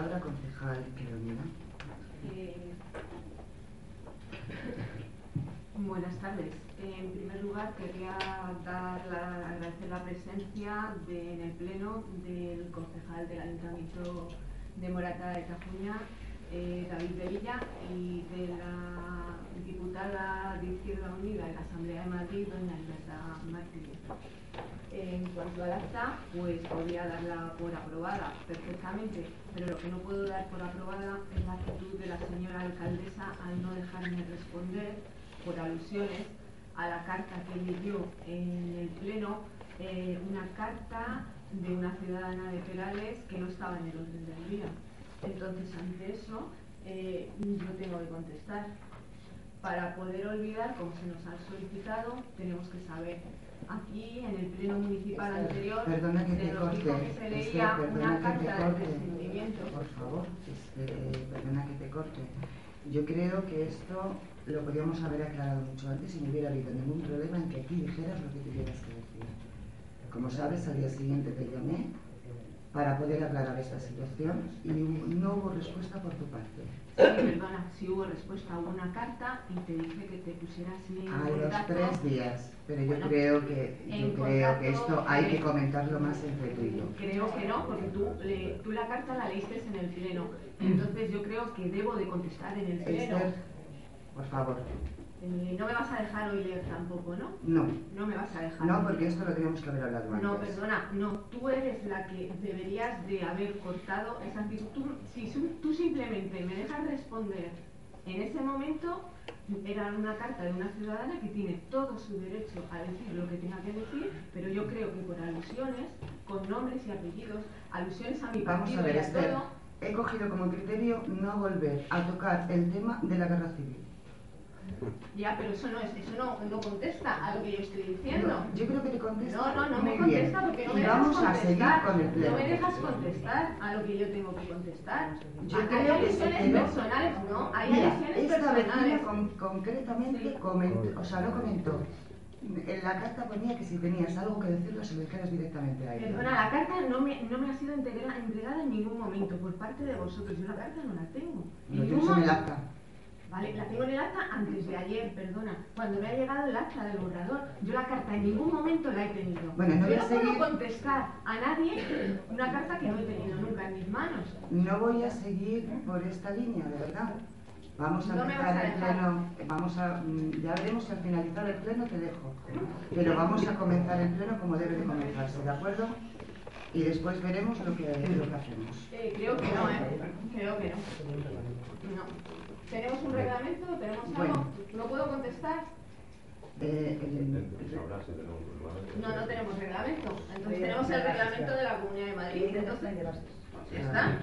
palabra concejal Quiromina. Eh, buenas tardes. En primer lugar, quería dar la- agradecer la presencia de- en el Pleno del concejal del Ayuntamiento de Morata de Tajuña, eh, David de Villa, y de la diputada de Izquierda Unida en la Asamblea de Madrid, doña Alberta Martínez. Cuanto al acta, pues podría darla por aprobada perfectamente, pero lo que no puedo dar por aprobada es la actitud de la señora alcaldesa al no dejarme responder por alusiones a la carta que leyó en el Pleno, eh, una carta de una ciudadana de Perales que no estaba en el orden del día. Entonces, ante eso, eh, yo tengo que contestar. Para poder olvidar, como se nos ha solicitado, tenemos que saber. Aquí, en el pleno municipal Esther, anterior, Perdona que se te nos corte. dijo que se leía una carta de presentimiento. Por favor, este, eh, perdona que te corte. Yo creo que esto lo podíamos haber aclarado mucho antes y no hubiera habido ningún problema en que aquí dijeras lo que tuvieras que decir. Como sabes, al día siguiente te llamé para poder aclarar esta situación y no hubo respuesta por tu parte. Sí, perdona, si hubo respuesta a una carta y te dije que te pusieras en A los contacto. tres días, pero yo Bueno, creo que yo creo que esto hay que comentarlo más entre tú y yo. Creo que no, porque tú, le- tú la carta la leíste en el pleno. Entonces yo creo que debo de contestar en el pleno. Esther, por favor, Eh, no me vas a dejar hoy leer tampoco, ¿no? no, No me vas a dejar. no, porque esto lo teníamos que haber hablado antes. No, perdona, no, tú eres la que deberías de haber cortado esa actitud. Si tú simplemente me dejas responder en ese momento, era una carta de una ciudadana que tiene todo su derecho a decir lo que tenga que decir, pero yo creo que por alusiones, con nombres y apellidos, alusiones a mi Vamos partido a ver, y a Esther, todo, he cogido como criterio no volver a tocar el tema de la guerra civil. Ya, pero eso no es, eso no, no contesta a lo que yo estoy diciendo. No, yo creo que te contesto No, no, no me contesta porque no me dejas vamos a contestar. seguir con el No me dejas contestar a lo que yo tengo que contestar. Yo hay creo se quedó- personales, no, hay Mira, esta personales. con- concretamente Sí. comentó, o sea, no comentó. En la carta ponía que si tenías algo que decirlo se lo dijeras directamente a ella. Perdona, la carta no me, no me ha sido entregada en ningún momento por parte de vosotros. Yo la carta no la tengo. En Lo tienes en el acta. Vale, la tengo en el acta antes de ayer, perdona. Cuando me ha llegado el acta del borrador, yo la carta en ningún momento la he tenido. Bueno, no voy yo a no seguir- puedo contestar a nadie una carta que no he tenido nunca en mis manos. No voy a seguir por esta línea, de verdad. Vamos a No empezar a el pleno, vamos a, mm, ya veremos al finalizar el pleno te dejo. Pero vamos a comenzar el pleno como debe de comenzarse, ¿de acuerdo? Y después veremos lo que, lo que hacemos. Eh, creo que no, ¿eh? Creo que no. No. ¿Tenemos un reglamento? ¿Tenemos algo? Bueno. ¿No puedo contestar? Eh, el- No, no tenemos reglamento. Entonces tenemos el reglamento de la Comunidad de Madrid. Entonces, ya está.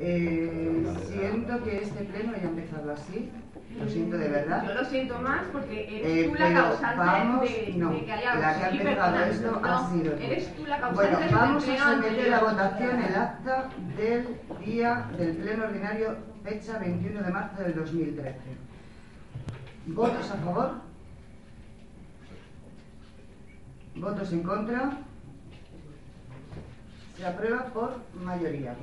eh, siento que este pleno haya empezado así, lo siento de Yo verdad. lo siento más porque eres Eh, tú la causante vamos, de, no, de que haya... la que ha empezado esto no, ha sido. Eres tú la causante Bueno, del vamos a someter a votación el acta del día del pleno ordinario, fecha 21 de marzo del 2013. ¿Votos a favor? ¿Votos en contra? Se aprueba por mayoría.